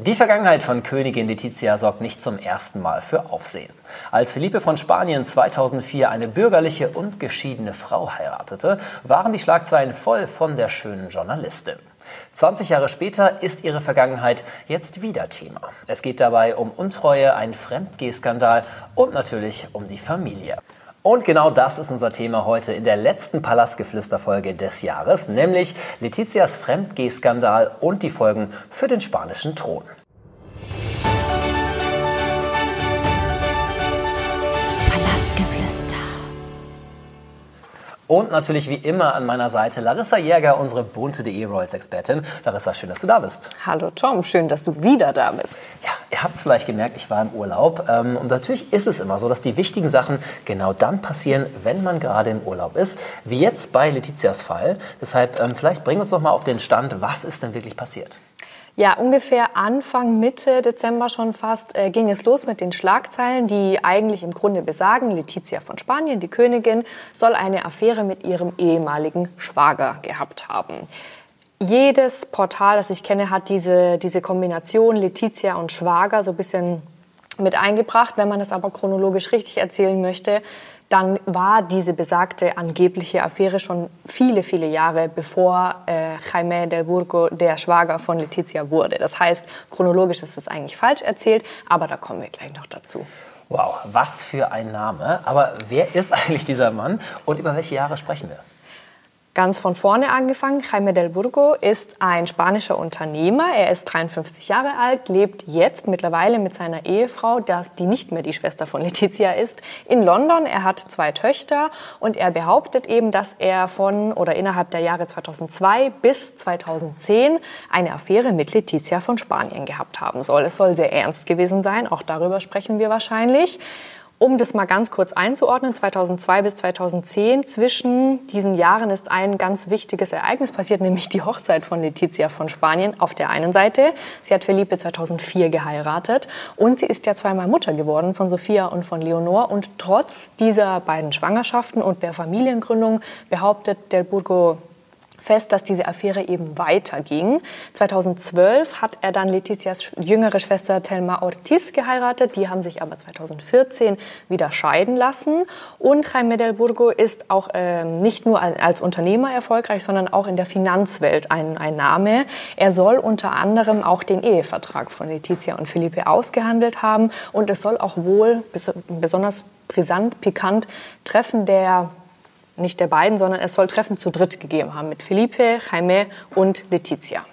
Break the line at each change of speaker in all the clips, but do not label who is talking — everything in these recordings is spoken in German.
Die Vergangenheit von Königin Letizia sorgt nicht zum ersten Mal für Aufsehen. Als Felipe von Spanien 2004 eine bürgerliche und geschiedene Frau heiratete, waren die Schlagzeilen voll von der schönen Journalistin. 20 Jahre später ist ihre Vergangenheit jetzt wieder Thema. Es geht dabei um Untreue, einen Fremdgehskandal und natürlich um die Familie. Und genau das ist unser Thema heute in der letzten Palastgeflüster-Folge des Jahres, nämlich Letizias Fremdgehskandal und die Folgen für den spanischen Thron. Und natürlich wie immer an meiner Seite Larissa Jäger, unsere bunte.de Royals-Expertin. Larissa, schön, dass du da bist.
Hallo Tom, schön, dass du wieder da bist.
Ja, ihr habt es vielleicht gemerkt, ich war im Urlaub. Ähm, und natürlich ist es immer so, dass die wichtigen Sachen genau dann passieren, wenn man gerade im Urlaub ist. Wie jetzt bei Letizias Fall. Deshalb ähm, vielleicht bring uns doch mal auf den Stand, was ist denn wirklich passiert?
Ja, ungefähr Anfang, Mitte Dezember schon fast äh, ging es los mit den Schlagzeilen, die eigentlich im Grunde besagen, Letizia von Spanien, die Königin, soll eine Affäre mit ihrem ehemaligen Schwager gehabt haben. Jedes Portal, das ich kenne, hat diese, diese Kombination Letizia und Schwager so ein bisschen mit eingebracht. Wenn man es aber chronologisch richtig erzählen möchte, dann war diese besagte angebliche Affäre schon viele, viele Jahre bevor äh, Jaime del Burgo der Schwager von Letizia wurde. Das heißt, chronologisch ist das eigentlich falsch erzählt, aber da kommen wir gleich noch dazu.
Wow, was für ein Name. Aber wer ist eigentlich dieser Mann und über welche Jahre sprechen wir?
Ganz von vorne angefangen, Jaime del Burgo ist ein spanischer Unternehmer. Er ist 53 Jahre alt, lebt jetzt mittlerweile mit seiner Ehefrau, die nicht mehr die Schwester von Letizia ist, in London. Er hat zwei Töchter und er behauptet eben, dass er von oder innerhalb der Jahre 2002 bis 2010 eine Affäre mit Letizia von Spanien gehabt haben soll. Es soll sehr ernst gewesen sein, auch darüber sprechen wir wahrscheinlich. Um das mal ganz kurz einzuordnen, 2002 bis 2010, zwischen diesen Jahren ist ein ganz wichtiges Ereignis passiert, nämlich die Hochzeit von Letizia von Spanien auf der einen Seite. Sie hat Felipe 2004 geheiratet und sie ist ja zweimal Mutter geworden von Sophia und von Leonor. Und trotz dieser beiden Schwangerschaften und der Familiengründung behauptet Del Burgo fest, dass diese Affäre eben weiterging. 2012 hat er dann Letizias jüngere Schwester Thelma Ortiz geheiratet. Die haben sich aber 2014 wieder scheiden lassen. Und Jaime del Burgo ist auch äh, nicht nur als Unternehmer erfolgreich, sondern auch in der Finanzwelt ein, ein Name. Er soll unter anderem auch den Ehevertrag von Letizia und Felipe ausgehandelt haben. Und es soll auch wohl besonders brisant, pikant Treffen der nicht der beiden, sondern es soll Treffen zu dritt gegeben haben mit Felipe, Jaime und Letizia.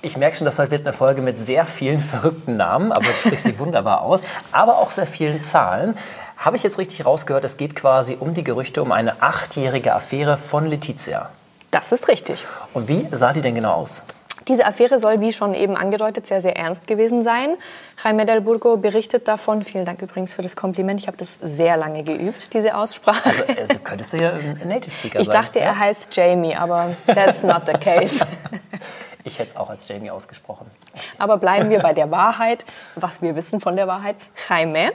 Ich merke schon, das wird eine Folge mit sehr vielen verrückten Namen, aber du sprichst sie wunderbar aus, aber auch sehr vielen Zahlen. Habe ich jetzt richtig rausgehört, es geht quasi um die Gerüchte um eine achtjährige Affäre von Letizia.
Das ist richtig.
Und wie sah die denn genau aus?
Diese Affäre soll, wie schon eben angedeutet, sehr, sehr ernst gewesen sein. Jaime del Burgo berichtet davon. Vielen Dank übrigens für das Kompliment. Ich habe das sehr lange geübt, diese Aussprache. Also,
äh, du könntest ja ein Native Speaker
ich
sein.
Ich dachte, ja? er heißt Jamie, aber that's not the case.
ich hätte es auch als Jamie ausgesprochen.
Aber bleiben wir bei der Wahrheit, was wir wissen von der Wahrheit. Jaime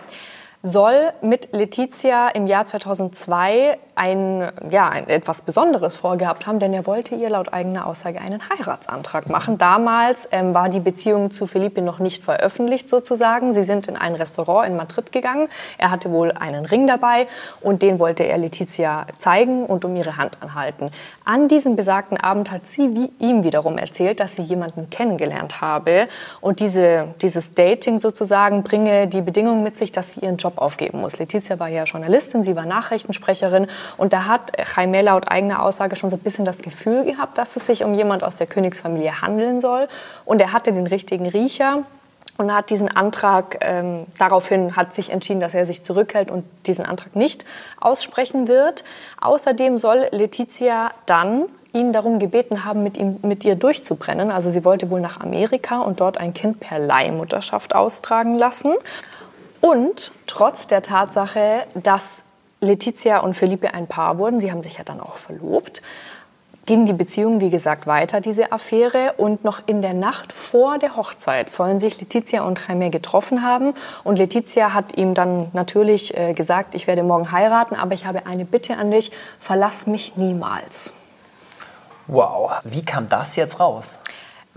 soll mit Letizia im Jahr 2002 ein, ja, ein etwas Besonderes vorgehabt haben, denn er wollte ihr laut eigener Aussage einen Heiratsantrag machen. Damals ähm, war die Beziehung zu Felipe noch nicht veröffentlicht sozusagen. Sie sind in ein Restaurant in Madrid gegangen. Er hatte wohl einen Ring dabei und den wollte er Letizia zeigen und um ihre Hand anhalten. An diesem besagten Abend hat sie wie ihm wiederum erzählt, dass sie jemanden kennengelernt habe und diese, dieses Dating sozusagen bringe die Bedingung mit sich, dass sie ihren Job aufgeben muss. Letizia war ja Journalistin, sie war Nachrichtensprecherin und da hat Jaime laut eigener Aussage schon so ein bisschen das Gefühl gehabt, dass es sich um jemand aus der Königsfamilie handeln soll. Und er hatte den richtigen Riecher und hat diesen Antrag ähm, daraufhin hat sich entschieden, dass er sich zurückhält und diesen Antrag nicht aussprechen wird. Außerdem soll Letizia dann ihn darum gebeten haben, mit, ihm, mit ihr durchzubrennen. Also sie wollte wohl nach Amerika und dort ein Kind per Leihmutterschaft austragen lassen. Und trotz der Tatsache, dass Letizia und Felipe ein Paar wurden, sie haben sich ja dann auch verlobt, ging die Beziehung, wie gesagt, weiter, diese Affäre. Und noch in der Nacht vor der Hochzeit sollen sich Letizia und Jaime getroffen haben. Und Letizia hat ihm dann natürlich äh, gesagt, ich werde morgen heiraten, aber ich habe eine Bitte an dich, verlass mich niemals.
Wow, wie kam das jetzt raus?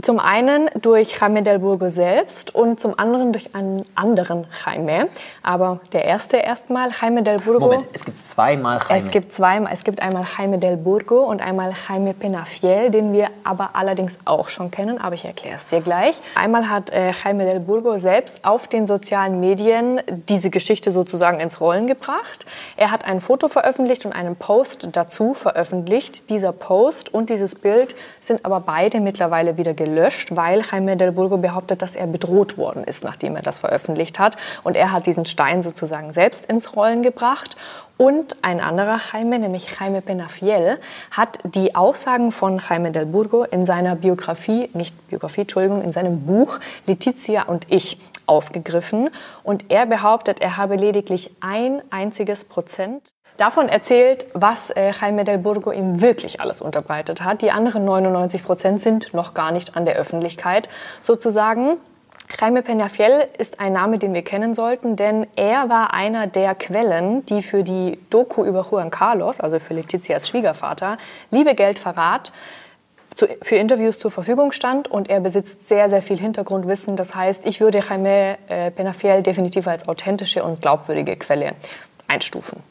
Zum einen durch Jaime del Burgo selbst und zum anderen durch einen anderen Jaime. Aber der erste erstmal, Jaime del Burgo.
Moment, es gibt zweimal Jaime.
Es gibt zweimal. Es gibt einmal Jaime del Burgo und einmal Jaime Penafiel, den wir aber allerdings auch schon kennen. Aber ich erkläre es dir gleich. Einmal hat äh, Jaime del Burgo selbst auf den sozialen Medien diese Geschichte sozusagen ins Rollen gebracht. Er hat ein Foto veröffentlicht und einen Post dazu veröffentlicht. Dieser Post und dieses Bild sind aber beide mittlerweile wieder gelöscht gelöscht, weil Jaime del Burgo behauptet, dass er bedroht worden ist, nachdem er das veröffentlicht hat. Und er hat diesen Stein sozusagen selbst ins Rollen gebracht. Und ein anderer Jaime, nämlich Jaime Penafiel, hat die Aussagen von Jaime del Burgo in seiner Biografie, nicht Biografie, Entschuldigung, in seinem Buch Letizia und ich aufgegriffen. Und er behauptet, er habe lediglich ein einziges Prozent davon erzählt, was äh, Jaime del Burgo ihm wirklich alles unterbreitet hat. Die anderen 99 Prozent sind noch gar nicht an der Öffentlichkeit sozusagen. Jaime Peñafiel ist ein Name, den wir kennen sollten, denn er war einer der Quellen, die für die Doku über Juan Carlos, also für Letizias Schwiegervater, Liebe, Geld, Verrat, für Interviews zur Verfügung stand und er besitzt sehr, sehr viel Hintergrundwissen. Das heißt, ich würde Jaime äh, Penafiel definitiv als authentische und glaubwürdige Quelle einstufen.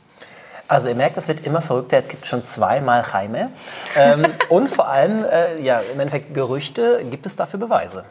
Also ihr merkt, es wird immer verrückter. Jetzt gibt es schon zweimal Jaime. Ähm, und vor allem, äh, ja, im Endeffekt Gerüchte. Gibt es dafür Beweise?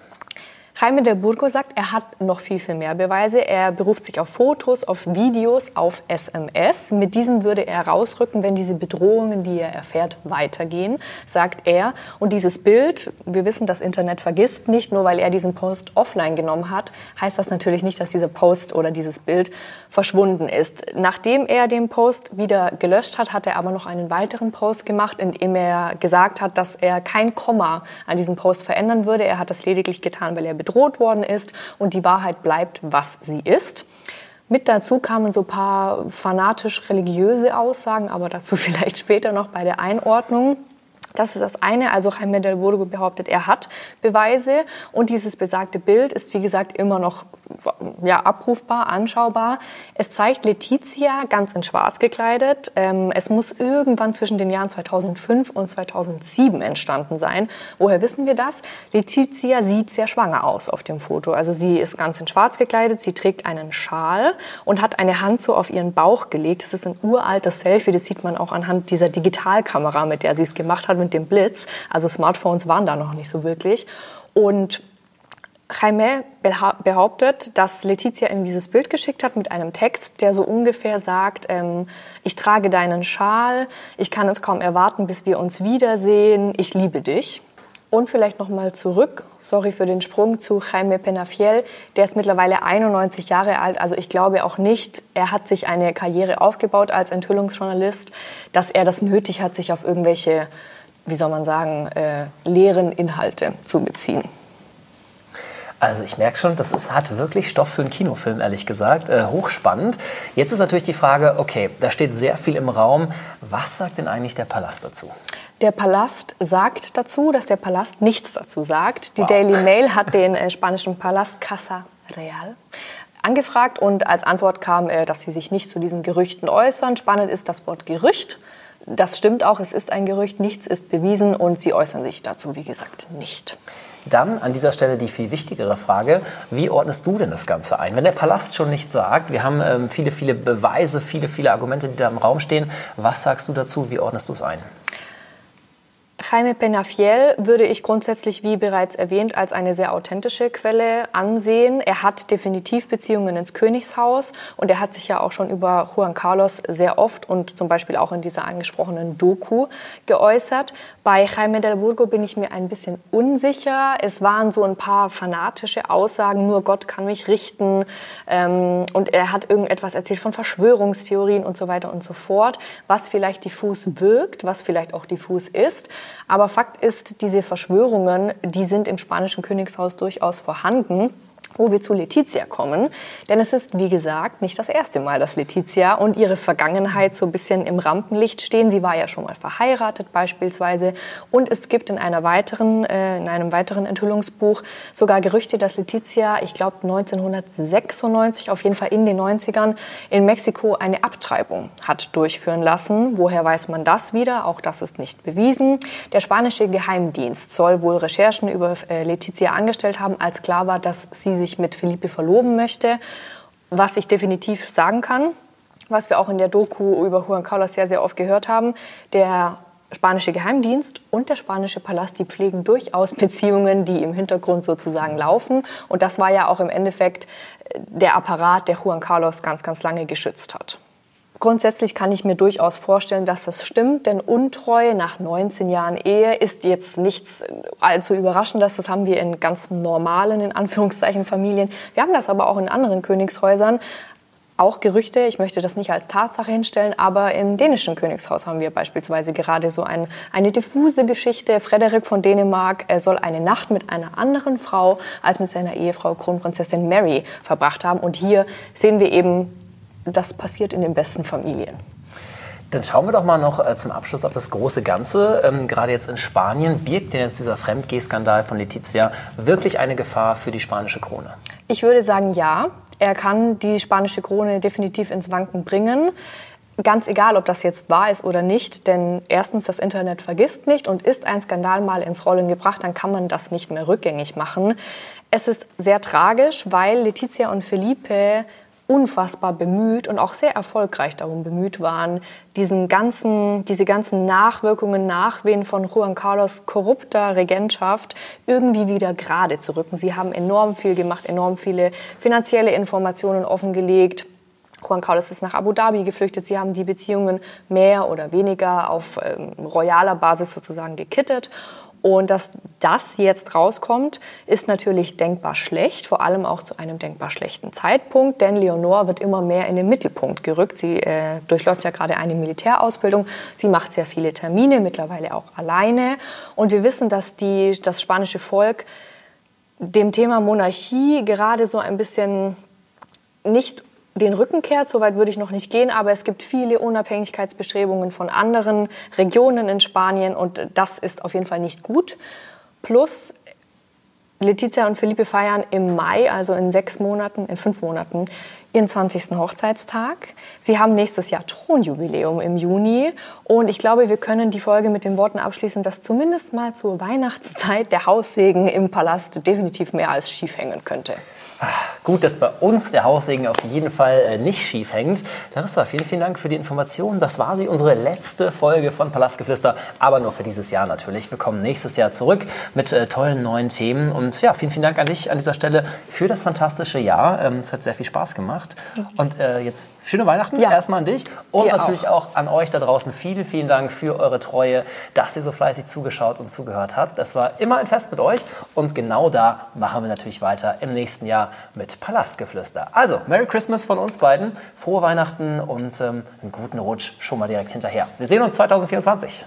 Jaime del Burgo sagt, er hat noch viel, viel mehr Beweise. Er beruft sich auf Fotos, auf Videos, auf SMS. Mit diesen würde er rausrücken, wenn diese Bedrohungen, die er erfährt, weitergehen, sagt er. Und dieses Bild, wir wissen, das Internet vergisst nicht, nur weil er diesen Post offline genommen hat, heißt das natürlich nicht, dass dieser Post oder dieses Bild verschwunden ist. Nachdem er den Post wieder gelöscht hat, hat er aber noch einen weiteren Post gemacht, in dem er gesagt hat, dass er kein Komma an diesem Post verändern würde. Er hat das lediglich getan, weil er bedroht worden ist und die Wahrheit bleibt, was sie ist. Mit dazu kamen so ein paar fanatisch-religiöse Aussagen, aber dazu vielleicht später noch bei der Einordnung. Das ist das eine. Also Jaime del Burgo behauptet, er hat Beweise und dieses besagte Bild ist, wie gesagt, immer noch ja, abrufbar, anschaubar. Es zeigt Letizia ganz in schwarz gekleidet. Ähm, es muss irgendwann zwischen den Jahren 2005 und 2007 entstanden sein. Woher wissen wir das? Letizia sieht sehr schwanger aus auf dem Foto. Also sie ist ganz in schwarz gekleidet, sie trägt einen Schal und hat eine Hand so auf ihren Bauch gelegt. Das ist ein uraltes Selfie, das sieht man auch anhand dieser Digitalkamera, mit der sie es gemacht hat mit dem Blitz. Also Smartphones waren da noch nicht so wirklich. Und Jaime behauptet, dass Letizia ihm dieses Bild geschickt hat mit einem Text, der so ungefähr sagt, ähm, ich trage deinen Schal, ich kann es kaum erwarten, bis wir uns wiedersehen, ich liebe dich. Und vielleicht noch mal zurück, sorry für den Sprung zu Jaime Penafiel, der ist mittlerweile 91 Jahre alt, also ich glaube auch nicht, er hat sich eine Karriere aufgebaut als Enthüllungsjournalist, dass er das nötig hat, sich auf irgendwelche wie soll man sagen, äh, leeren Inhalte zu beziehen.
Also ich merke schon, das ist, hat wirklich Stoff für einen Kinofilm, ehrlich gesagt. Äh, hochspannend. Jetzt ist natürlich die Frage, okay, da steht sehr viel im Raum. Was sagt denn eigentlich der Palast dazu?
Der Palast sagt dazu, dass der Palast nichts dazu sagt. Die wow. Daily Mail hat den äh, spanischen Palast Casa Real angefragt und als Antwort kam, äh, dass sie sich nicht zu diesen Gerüchten äußern. Spannend ist das Wort Gerücht. Das stimmt auch, es ist ein Gerücht, nichts ist bewiesen und sie äußern sich dazu, wie gesagt, nicht.
Dann an dieser Stelle die viel wichtigere Frage, wie ordnest du denn das Ganze ein? Wenn der Palast schon nichts sagt, wir haben ähm, viele, viele Beweise, viele, viele Argumente, die da im Raum stehen, was sagst du dazu, wie ordnest du es ein?
Jaime Penafiel würde ich grundsätzlich, wie bereits erwähnt, als eine sehr authentische Quelle ansehen. Er hat definitiv Beziehungen ins Königshaus und er hat sich ja auch schon über Juan Carlos sehr oft und zum Beispiel auch in dieser angesprochenen Doku geäußert. Bei Jaime del Burgo bin ich mir ein bisschen unsicher. Es waren so ein paar fanatische Aussagen, nur Gott kann mich richten. Ähm, und er hat irgendetwas erzählt von Verschwörungstheorien und so weiter und so fort, was vielleicht diffus wirkt, was vielleicht auch diffus ist. Aber Fakt ist, diese Verschwörungen, die sind im spanischen Königshaus durchaus vorhanden. Wo wir zu Letizia kommen. Denn es ist, wie gesagt, nicht das erste Mal, dass Letizia und ihre Vergangenheit so ein bisschen im Rampenlicht stehen. Sie war ja schon mal verheiratet beispielsweise. Und es gibt in, einer weiteren, äh, in einem weiteren Enthüllungsbuch sogar Gerüchte, dass Letizia, ich glaube 1996, auf jeden Fall in den 90ern, in Mexiko eine Abtreibung hat durchführen lassen. Woher weiß man das wieder? Auch das ist nicht bewiesen. Der spanische Geheimdienst soll wohl Recherchen über äh, Letizia angestellt haben, als klar war, dass sie sich mit Felipe verloben möchte. Was ich definitiv sagen kann, was wir auch in der Doku über Juan Carlos sehr, sehr oft gehört haben, der spanische Geheimdienst und der spanische Palast, die pflegen durchaus Beziehungen, die im Hintergrund sozusagen laufen. Und das war ja auch im Endeffekt der Apparat, der Juan Carlos ganz, ganz lange geschützt hat. Grundsätzlich kann ich mir durchaus vorstellen, dass das stimmt, denn Untreue nach 19 Jahren Ehe ist jetzt nichts allzu Überraschendes. Das haben wir in ganz normalen, in Anführungszeichen, Familien. Wir haben das aber auch in anderen Königshäusern. Auch Gerüchte, ich möchte das nicht als Tatsache hinstellen, aber im dänischen Königshaus haben wir beispielsweise gerade so ein, eine diffuse Geschichte. Frederik von Dänemark soll eine Nacht mit einer anderen Frau als mit seiner Ehefrau Kronprinzessin Mary verbracht haben. Und hier sehen wir eben das passiert in den besten Familien.
Dann schauen wir doch mal noch äh, zum Abschluss auf das große Ganze. Ähm, gerade jetzt in Spanien birgt denn jetzt dieser Fremdgehskandal von Letizia wirklich eine Gefahr für die spanische Krone?
Ich würde sagen, ja. Er kann die spanische Krone definitiv ins Wanken bringen. Ganz egal, ob das jetzt wahr ist oder nicht, denn erstens, das Internet vergisst nicht und ist ein Skandal mal ins Rollen gebracht, dann kann man das nicht mehr rückgängig machen. Es ist sehr tragisch, weil Letizia und Felipe unfassbar bemüht und auch sehr erfolgreich darum bemüht waren, diesen ganzen, diese ganzen Nachwirkungen, Nachwehen von Juan Carlos korrupter Regentschaft irgendwie wieder gerade zu rücken. Sie haben enorm viel gemacht, enorm viele finanzielle Informationen offengelegt. Juan Carlos ist nach Abu Dhabi geflüchtet. Sie haben die Beziehungen mehr oder weniger auf ähm, royaler Basis sozusagen gekittet. Und dass das jetzt rauskommt, ist natürlich denkbar schlecht, vor allem auch zu einem denkbar schlechten Zeitpunkt, denn Leonore wird immer mehr in den Mittelpunkt gerückt. Sie äh, durchläuft ja gerade eine Militärausbildung, sie macht sehr viele Termine, mittlerweile auch alleine. Und wir wissen, dass die, das spanische Volk dem Thema Monarchie gerade so ein bisschen nicht den Rücken kehrt. So weit würde ich noch nicht gehen, aber es gibt viele Unabhängigkeitsbestrebungen von anderen Regionen in Spanien und das ist auf jeden Fall nicht gut. Plus Letizia und Felipe feiern im Mai, also in sechs Monaten, in fünf Monaten, ihren 20. Hochzeitstag. Sie haben nächstes Jahr Thronjubiläum im Juni. Und ich glaube, wir können die Folge mit den Worten abschließen, dass zumindest mal zur Weihnachtszeit der Haussegen im Palast definitiv mehr als schief hängen könnte.
Gut, dass bei uns der Haussegen auf jeden Fall äh, nicht schief hängt. Larissa, vielen, vielen Dank für die Informationen. Das war sie, unsere letzte Folge von Palastgeflüster, aber nur für dieses Jahr natürlich. Wir kommen nächstes Jahr zurück mit äh, tollen neuen Themen. Und ja, vielen, vielen Dank an dich an dieser Stelle für das fantastische Jahr. Ähm, es hat sehr viel Spaß gemacht. Und äh, jetzt schöne Weihnachten ja. erstmal an dich und Dir natürlich auch. auch an euch da draußen. Vielen, vielen Dank für eure Treue, dass ihr so fleißig zugeschaut und zugehört habt. Das war immer ein Fest mit euch und genau da machen wir natürlich weiter im nächsten Jahr mit Palastgeflüster. Also, Merry Christmas von uns beiden, frohe Weihnachten und ähm, einen guten Rutsch schon mal direkt hinterher. Wir sehen uns 2024.